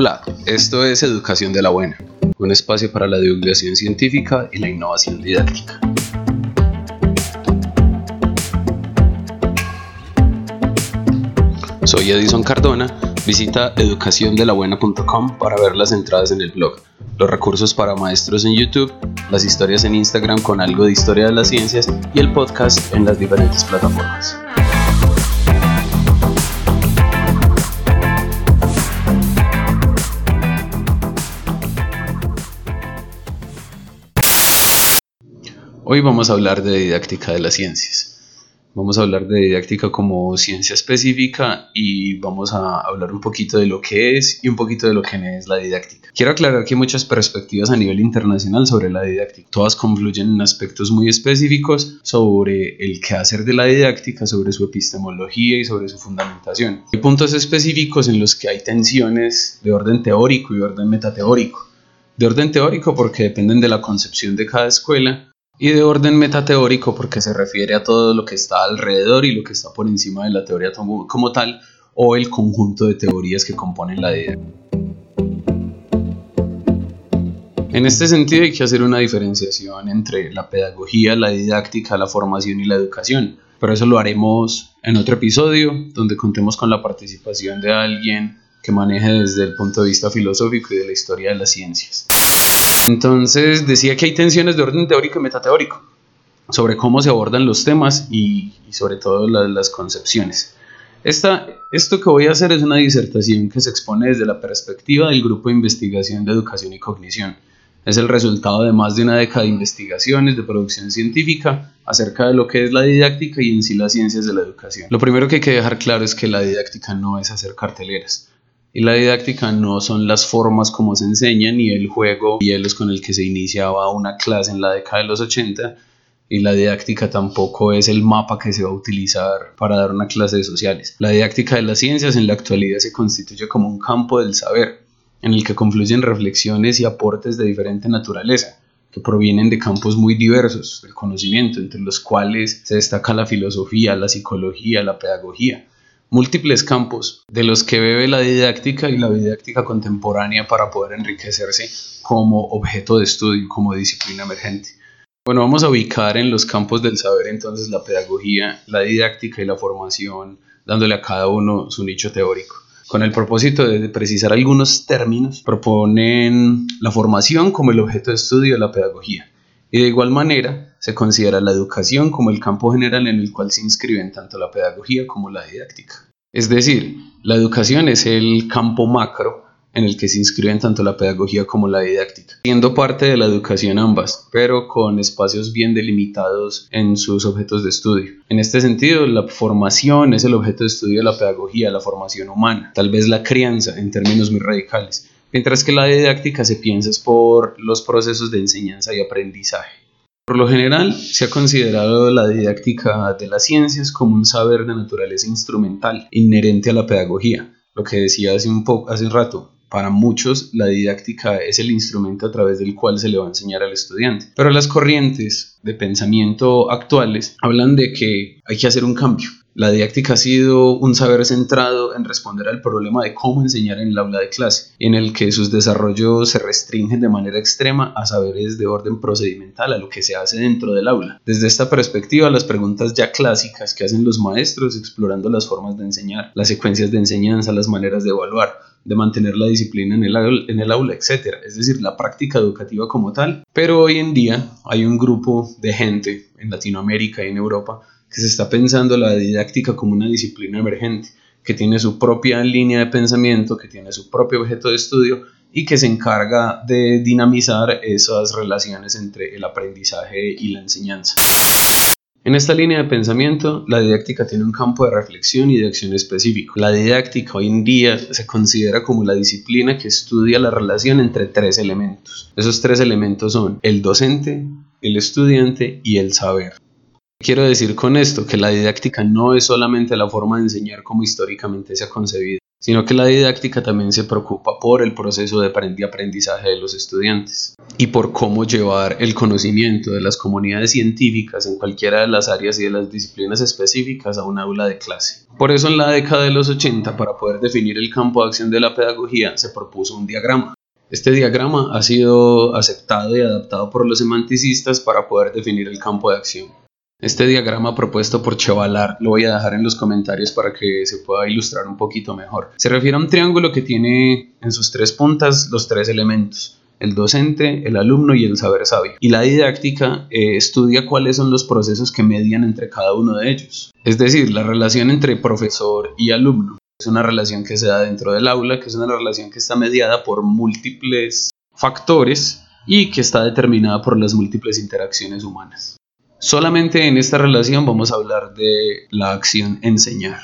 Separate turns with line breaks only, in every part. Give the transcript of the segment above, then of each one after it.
Hola, esto es Educación de la Buena, un espacio para la divulgación científica y la innovación didáctica. Soy Edison Cardona, visita educaciondelabuena.com para ver las entradas en el blog, los recursos para maestros en YouTube, las historias en Instagram con algo de historia de las ciencias y el podcast en las diferentes plataformas. Hoy vamos a hablar de didáctica de las ciencias. Vamos a hablar de didáctica como ciencia específica y vamos a hablar un poquito de lo que es y un poquito de lo que no es la didáctica. Quiero aclarar que hay muchas perspectivas a nivel internacional sobre la didáctica. Todas confluyen en aspectos muy específicos sobre el quehacer de la didáctica, sobre su epistemología y sobre su fundamentación. Hay puntos específicos en los que hay tensiones de orden teórico y de orden metateórico. De orden teórico porque dependen de la concepción de cada escuela y de orden metateórico porque se refiere a todo lo que está alrededor y lo que está por encima de la teoría como tal o el conjunto de teorías que componen la idea. En este sentido hay que hacer una diferenciación entre la pedagogía, la didáctica, la formación y la educación, pero eso lo haremos en otro episodio donde contemos con la participación de alguien que maneje desde el punto de vista filosófico y de la historia de las ciencias. Entonces decía que hay tensiones de orden teórico y metateórico sobre cómo se abordan los temas y, sobre todo las concepciones. Esta, esto que voy a hacer es una disertación que se expone desde la perspectiva del Grupo de Investigación de Educación y Cognición. Es el resultado de más de una década de investigaciones de producción científica acerca de lo que es la didáctica y en sí las ciencias de la educación. Lo primero que hay que dejar claro es que la didáctica no es hacer carteleras y la didáctica no son las formas como se enseña ni el juego y es con el que se iniciaba una clase en la década de los 80 y la didáctica tampoco es el mapa que se va a utilizar para dar una clase de sociales. La didáctica de las ciencias en la actualidad se constituye como un campo del saber en el que confluyen reflexiones y aportes de diferente naturaleza que provienen de campos muy diversos del conocimiento, entre los cuales se destaca la filosofía, la psicología, la pedagogía, múltiples campos de los que bebe la didáctica y la didáctica contemporánea para poder enriquecerse como objeto de estudio, como disciplina emergente. Bueno, vamos a ubicar en los campos del saber entonces la pedagogía, la didáctica y la formación, dándole a cada uno su nicho teórico. Con el propósito de precisar algunos términos, proponen la formación como el objeto de estudio de la pedagogía y de igual manera, se considera la educación como el campo general en el cual se inscriben tanto la pedagogía como la didáctica. Es decir, la educación es el campo macro en el que se inscriben tanto la pedagogía como la didáctica, siendo parte de la educación ambas, pero con espacios bien delimitados en sus objetos de estudio. En este sentido, la formación es el objeto de estudio de la pedagogía, la formación humana, tal vez la crianza en términos muy radicales, mientras que la didáctica se piensa por los procesos de enseñanza y aprendizaje. Por lo general, se ha considerado la didáctica de las ciencias como un saber de naturaleza instrumental inherente a la pedagogía. Lo que decía hace un, hace un rato, para muchos la didáctica es el instrumento a través del cual se le va a enseñar al estudiante. Pero las corrientes de pensamiento actuales hablan de que hay que hacer un cambio, la didáctica ha sido un saber centrado en responder al problema de cómo enseñar en el aula de clase, en el que sus desarrollos se restringen de manera extrema a saberes de orden procedimental, a lo que se hace dentro del aula. Desde esta perspectiva, las preguntas ya clásicas que hacen los maestros explorando las formas de enseñar, las secuencias de enseñanza, las maneras de evaluar, de mantener la disciplina en el, aula, en el aula, etc. Es decir, la práctica educativa como tal. Pero hoy en día hay un grupo de gente en Latinoamérica y en Europa que se está pensando la didáctica como una disciplina emergente, que tiene su propia línea de pensamiento, que tiene su propio objeto de estudio y que se encarga de dinamizar esas relaciones entre el aprendizaje y la enseñanza. En esta línea de pensamiento, la didáctica tiene un campo de reflexión y de acción específico. La didáctica hoy en día se considera como la disciplina que estudia la relación entre tres elementos. Esos tres elementos son el docente, el estudiante y el saber. Quiero decir con esto que la didáctica no es solamente la forma de enseñar como históricamente se ha concebido. sino que la didáctica también se preocupa por el proceso de aprendizaje de los estudiantes y por cómo llevar el conocimiento de las comunidades científicas en cualquiera de las áreas y de las disciplinas específicas a un aula de clase. Por eso en la década de los 80, para poder definir el campo de acción de la pedagogía, se propuso un diagrama. Este diagrama ha sido aceptado y adaptado por los semanticistas para poder definir el campo de acción. Este diagrama propuesto por Chevalar lo voy a dejar en los comentarios para que se pueda ilustrar un poquito mejor. Se refiere a un triángulo que tiene en sus tres puntas los tres elementos, el docente, el alumno y el saber sabio. Y la didáctica eh, estudia cuáles son los procesos que median entre cada uno de ellos. Es decir, la relación entre profesor y alumno. Es una relación que se da dentro del aula, que es una relación que está mediada por múltiples factores y que está determinada por las múltiples interacciones humanas. Solamente en esta relación vamos a hablar de la acción enseñar.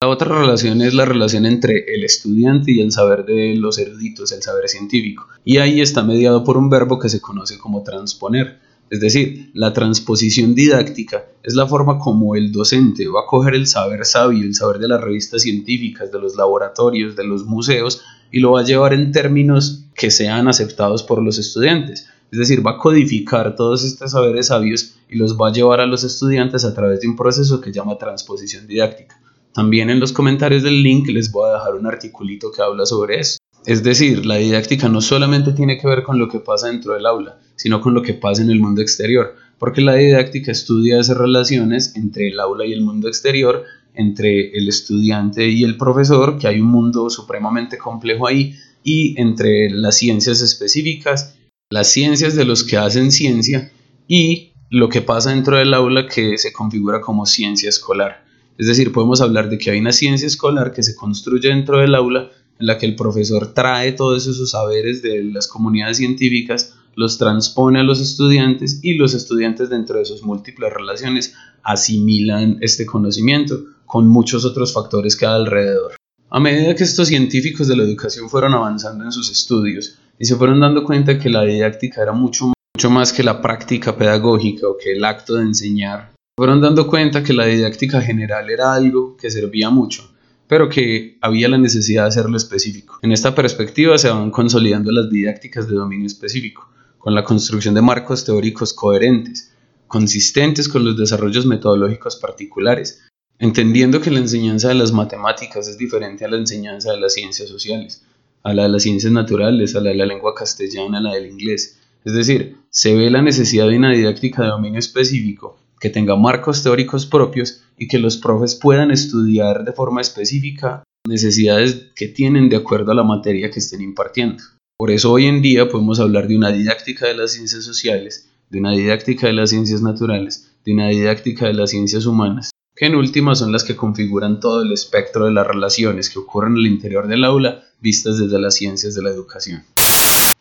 La otra relación es la relación entre el estudiante y el saber de los eruditos, el saber científico. Y ahí está mediado por un verbo que se conoce como transponer. Es decir, la transposición didáctica es la forma como el docente va a coger el saber sabio, el saber de las revistas científicas, de los laboratorios, de los museos, y lo va a llevar en términos que sean aceptados por los estudiantes. Es decir, va a codificar todos estos saberes sabios y los va a llevar a los estudiantes a través de un proceso que llama transposición didáctica. También en los comentarios del link les voy a dejar un articulito que habla sobre eso. Es decir, la didáctica no solamente tiene que ver con lo que pasa dentro del aula, sino con lo que pasa en el mundo exterior, porque la didáctica estudia esas relaciones entre el aula y el mundo exterior, entre el estudiante y el profesor, que hay un mundo supremamente complejo ahí, y entre las ciencias específicas las ciencias de los que hacen ciencia y lo que pasa dentro del aula que se configura como ciencia escolar. Es decir, podemos hablar de que hay una ciencia escolar que se construye dentro del aula en la que el profesor trae todos esos saberes de las comunidades científicas, los transpone a los estudiantes y los estudiantes dentro de sus múltiples relaciones asimilan este conocimiento con muchos otros factores que hay alrededor. A medida que estos científicos de la educación fueron avanzando en sus estudios, y se fueron dando cuenta que la didáctica era mucho, mucho más que la práctica pedagógica o que el acto de enseñar. Fueron dando cuenta que la didáctica general era algo que servía mucho, pero que había la necesidad de hacerlo específico. En esta perspectiva se van consolidando las didácticas de dominio específico, con la construcción de marcos teóricos coherentes, consistentes con los desarrollos metodológicos particulares, entendiendo que la enseñanza de las matemáticas es diferente a la enseñanza de las ciencias sociales, a la de las ciencias naturales, a la de la lengua castellana, a la del inglés. Es decir, se ve la necesidad de una didáctica de dominio específico que tenga marcos teóricos propios y que los profes puedan estudiar de forma específica necesidades que tienen de acuerdo a la materia que estén impartiendo. Por eso hoy en día podemos hablar de una didáctica de las ciencias sociales, de una didáctica de las ciencias naturales, de una didáctica de las ciencias humanas, que en última son las que configuran todo el espectro de las relaciones que ocurren el interior del aula vistas desde las ciencias de la educación.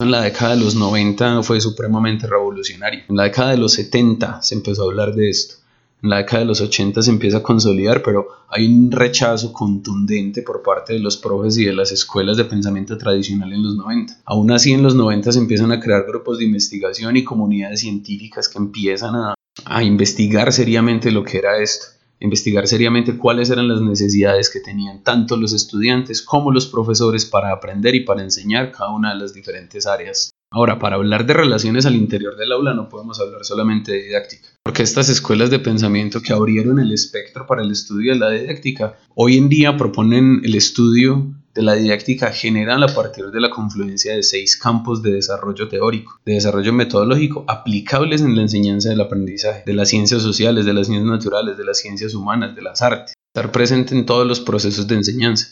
En la década de los 90 fue supremamente revolucionario. En la década de los 70 se empezó a hablar de esto. En la década de los 80 se empieza a consolidar, pero hay un rechazo contundente por parte de los profes y de las escuelas de pensamiento tradicional en los 90. Aún así, en los 90 se empiezan a crear grupos de investigación y comunidades científicas que empiezan a, a investigar seriamente lo que era esto investigar seriamente cuáles eran las necesidades que tenían tanto los estudiantes como los profesores para aprender y para enseñar cada una de las diferentes áreas. Ahora, para hablar de relaciones al interior del aula no podemos hablar solamente de didáctica, porque estas escuelas de pensamiento que abrieron el espectro para el estudio de la didáctica hoy en día proponen el estudio de la didáctica general a partir de la confluencia de seis campos de desarrollo teórico, de desarrollo metodológico aplicables en la enseñanza del aprendizaje, de las ciencias sociales, de las ciencias naturales, de las ciencias humanas, de las artes, estar presente en todos los procesos de enseñanza.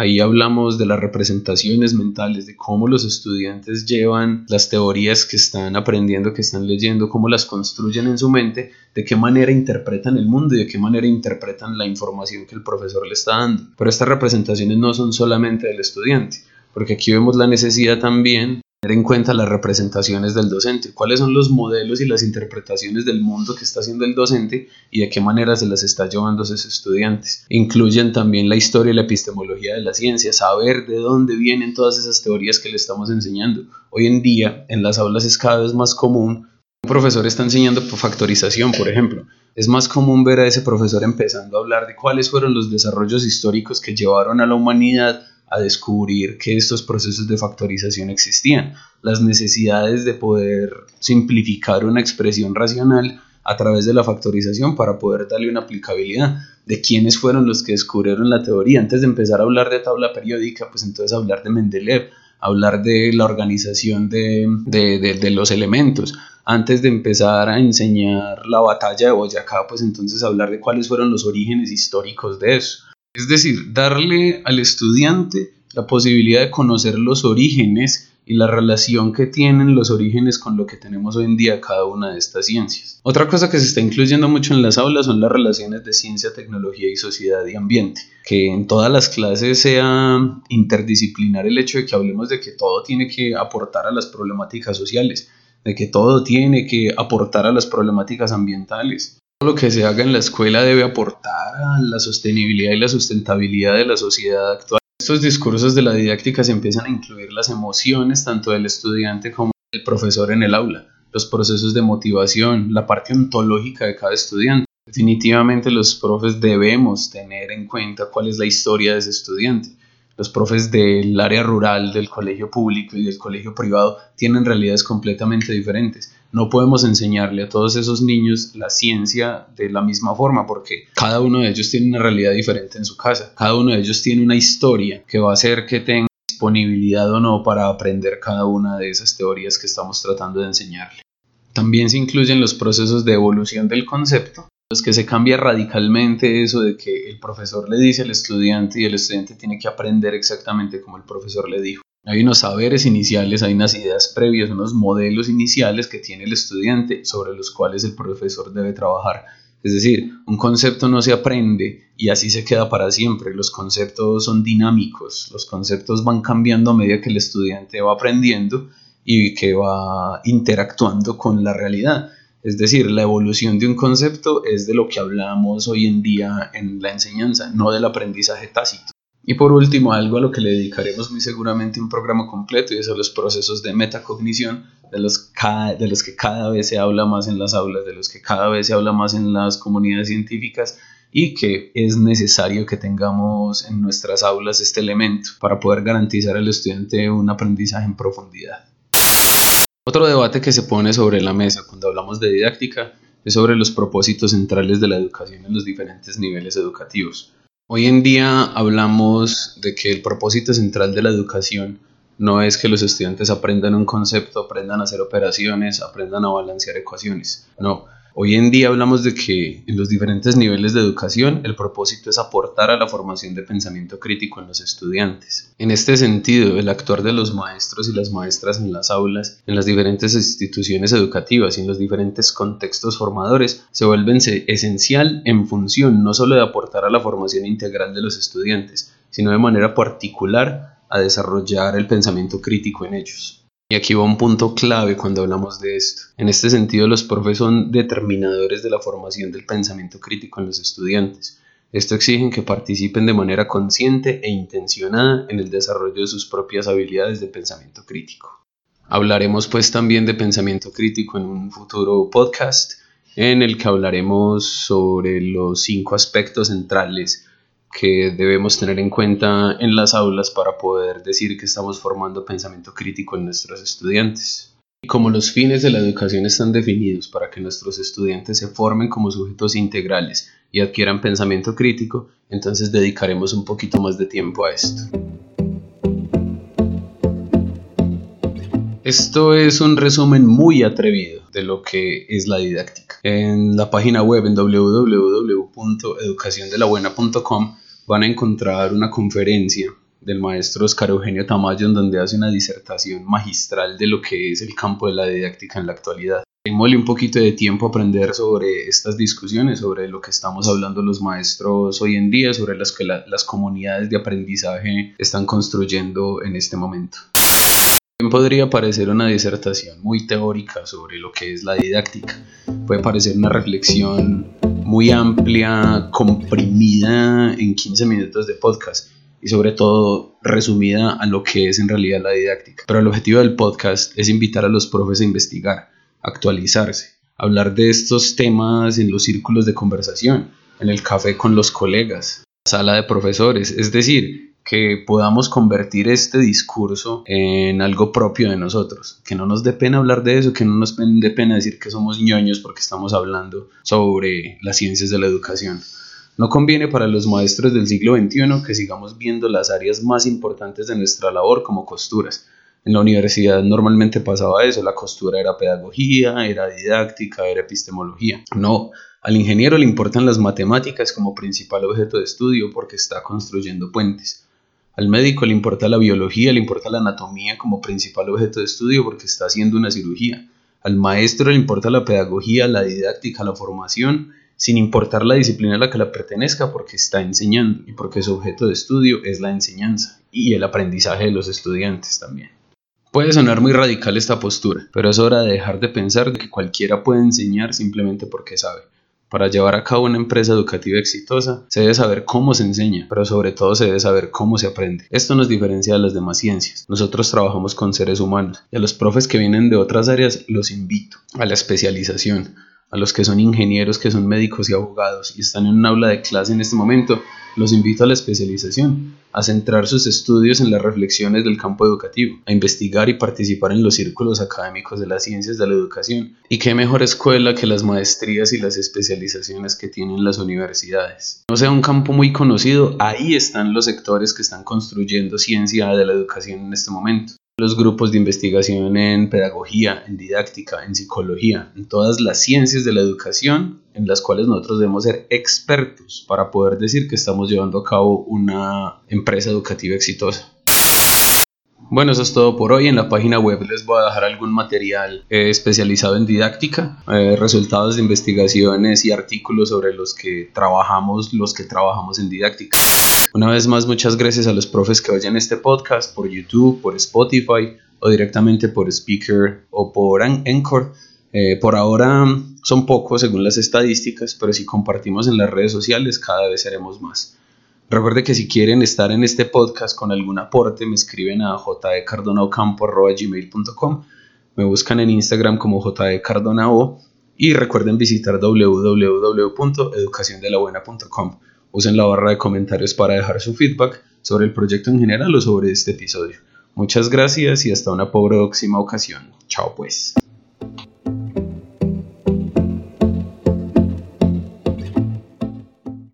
Ahí hablamos de las representaciones mentales, de cómo los estudiantes llevan las teorías que están aprendiendo, que están leyendo, cómo las construyen en su mente, de qué manera interpretan el mundo y de qué manera interpretan la información que el profesor le está dando. Pero estas representaciones no son solamente del estudiante, porque aquí vemos la necesidad también tener en cuenta las representaciones del docente, cuáles son los modelos y las interpretaciones del mundo que está haciendo el docente y de qué manera se las está llevando a sus estudiantes. Incluyen también la historia y la epistemología de la ciencia, saber de dónde vienen todas esas teorías que le estamos enseñando. Hoy en día en las aulas es cada vez más común Un profesor está enseñando factorización, por ejemplo. Es más común ver a ese profesor empezando a hablar de cuáles fueron los desarrollos históricos que llevaron a la humanidad a descubrir que estos procesos de factorización existían, las necesidades de poder simplificar una expresión racional a través de la factorización para poder darle una aplicabilidad de quiénes fueron los que descubrieron la teoría. Antes de empezar a hablar de tabla periódica, pues entonces hablar de Mendeleev, hablar de la organización de, de, los elementos. Antes de empezar a enseñar la batalla de Boyacá, pues entonces hablar de cuáles fueron los orígenes históricos de eso. Es decir, darle al estudiante la posibilidad de conocer los orígenes y la relación que tienen los orígenes con lo que tenemos hoy en día cada una de estas ciencias. Otra cosa que se está incluyendo mucho en las aulas son las relaciones de ciencia, tecnología y sociedad y ambiente. Que en todas las clases sea interdisciplinar el hecho de que hablemos de que todo tiene que aportar a las problemáticas sociales, de que todo tiene que aportar a las problemáticas ambientales. Lo que se haga en la escuela debe aportar a la sostenibilidad y la sustentabilidad de la sociedad actual estos discursos de la didáctica se empiezan a incluir las emociones tanto del estudiante como del profesor en el aula, los procesos de motivación, la parte ontológica de cada estudiante. Definitivamente los profes debemos tener en cuenta cuál es la historia de ese estudiante. Los profes del área rural, del colegio público y del colegio privado tienen realidades completamente diferentes no podemos enseñarle a todos esos niños la ciencia de la misma forma porque cada uno de ellos tiene una realidad diferente en su casa, cada uno de ellos tiene una historia que va a hacer que tenga disponibilidad o no para aprender cada una de esas teorías que estamos tratando de enseñarle. También se incluyen los procesos de evolución del concepto, los que se cambia radicalmente eso de que el profesor le dice al estudiante y el estudiante tiene que aprender exactamente como el profesor le dijo. Hay unos saberes iniciales, hay unas ideas previas, unos modelos iniciales que tiene el estudiante sobre los cuales el profesor debe trabajar. Es decir, un concepto no se aprende y así se queda para siempre. Los conceptos son dinámicos, los conceptos van cambiando a medida que el estudiante va aprendiendo y que va interactuando con la realidad. Es decir, la evolución de un concepto es de lo que hablamos hoy en día en la enseñanza, no del aprendizaje tácito. Y por último, algo a lo que le dedicaremos muy seguramente un programa completo y son los procesos de metacognición, de los, de los que cada vez se habla más en las aulas, de los que cada vez se habla más en las comunidades científicas y que es necesario que tengamos en nuestras aulas este elemento para poder garantizar al estudiante un aprendizaje en profundidad. Otro debate que se pone sobre la mesa cuando hablamos de didáctica es sobre los propósitos centrales de la educación en los diferentes niveles educativos. Hoy en día hablamos de que el propósito central de la educación no es que los estudiantes aprendan un concepto, aprendan a hacer operaciones, aprendan a balancear ecuaciones. No, Hoy en día hablamos de que en los diferentes niveles de educación el propósito es aportar a la formación de pensamiento crítico en los esenciales. En este sentido, el actuar de los maestros y las maestras en las aulas, en las diferentes instituciones educativas y en los diferentes contextos formadores se vuelven esencial en función no solo de aportar a la formación integral de los estudiantes, sino de manera particular a desarrollar el pensamiento crítico en ellos. Y aquí va un punto clave cuando hablamos de esto. En este sentido, los profes son determinadores de la formación del pensamiento crítico en los estudiantes. Esto exige que participen de manera consciente e intencionada en el desarrollo de sus propias habilidades de pensamiento crítico. Hablaremos pues también de pensamiento crítico en un futuro podcast en el que hablaremos sobre los cinco aspectos centrales que debemos tener en cuenta en las aulas para poder decir que estamos formando pensamiento crítico en nuestros estudiantes. Como los fines de la educación están definidos para que nuestros estudiantes se formen como sujetos integrales y adquieran pensamiento crítico, entonces dedicaremos un poquito más de tiempo a esto. Esto es un resumen muy atrevido de lo que es la didáctica. En la página web en www.educaciondelabuena.com van a encontrar una conferencia del maestro Oscar Eugenio Tamayo en donde hace una disertación magistral de lo que es el campo de la didáctica en la actualidad. Démosle un poquito de tiempo a aprender sobre estas discusiones, sobre lo que estamos hablando los maestros hoy en día, sobre las que las comunidades de aprendizaje están construyendo en este momento podría parecer una disertación muy teórica sobre lo que es la didáctica. Puede parecer una reflexión muy amplia, comprimida en 15 minutos de podcast y sobre todo resumida a lo que es en realidad la didáctica. Pero el objetivo del podcast es invitar a los profes a investigar, actualizarse, hablar de estos temas en los círculos de conversación, en el café con los colegas, sala de profesores, es decir, que podamos convertir este discurso en algo propio de nosotros, que no nos dé pena hablar de eso, que no nos dé pena decir que somos ñoños porque estamos hablando sobre las ciencias de la educación. No conviene para los maestros del siglo XXI que sigamos viendo las áreas más importantes de nuestra labor como costuras. En la universidad normalmente pasaba eso, la costura era pedagogía, era didáctica, era epistemología. No, al ingeniero le importan las matemáticas como principal objeto de estudio porque está construyendo puentes. Al médico le importa la biología, le importa la anatomía como principal objeto de estudio porque está haciendo una cirugía. Al maestro le importa la pedagogía, la didáctica, la formación sin importar la disciplina a la que la pertenezca, porque está enseñando y porque su objeto de estudio es la enseñanza y el aprendizaje de los estudiantes también. Puede sonar muy radical esta postura, pero es hora de dejar de pensar que cualquiera puede enseñar simplemente porque sabe. Para llevar a cabo una empresa educativa exitosa, se debe saber cómo se enseña, pero sobre todo se debe saber cómo se aprende. Esto nos diferencia de las demás ciencias. Nosotros trabajamos con seres humanos y a los profes que vienen de otras áreas los invito a la especialización, a los que son ingenieros, que son médicos y abogados y están en un aula de clase en este momento, los invito a la especialización, a centrar sus estudios en las reflexiones del campo educativo, a investigar y participar en los círculos académicos de las ciencias de la educación. Y qué mejor escuela que las maestrías y las especializaciones que tienen las universidades. No sea un campo muy conocido, ahí están los sectores que están construyendo ciencia de la educación en este momento los grupos de investigación en pedagogía, en didáctica, en psicología, en todas las ciencias de la educación en las cuales nosotros debemos ser expertos para poder decir que estamos llevando a cabo una empresa educativa exitosa. Bueno, eso es todo por hoy. En la página web les voy a dejar algún material eh, especializado en didáctica, eh, resultados de investigaciones y artículos sobre los que trabajamos, los que trabajamos en didáctica. Una vez más, muchas gracias a los profes que oyen este podcast por YouTube, por Spotify o directamente por Speaker o por Anchor. Eh, por ahora son pocos según las estadísticas, pero si compartimos en las redes sociales cada vez seremos más. Recuerde que si quieren estar en este podcast con algún aporte, me escriben a jdecardonaocampo.gmail.com, me buscan en Instagram como jdcardonao y recuerden visitar www.educaciondelabuena.com. Usen la barra de comentarios para dejar su feedback sobre el proyecto en general o sobre este episodio. Muchas gracias y hasta una próxima ocasión. Chao pues.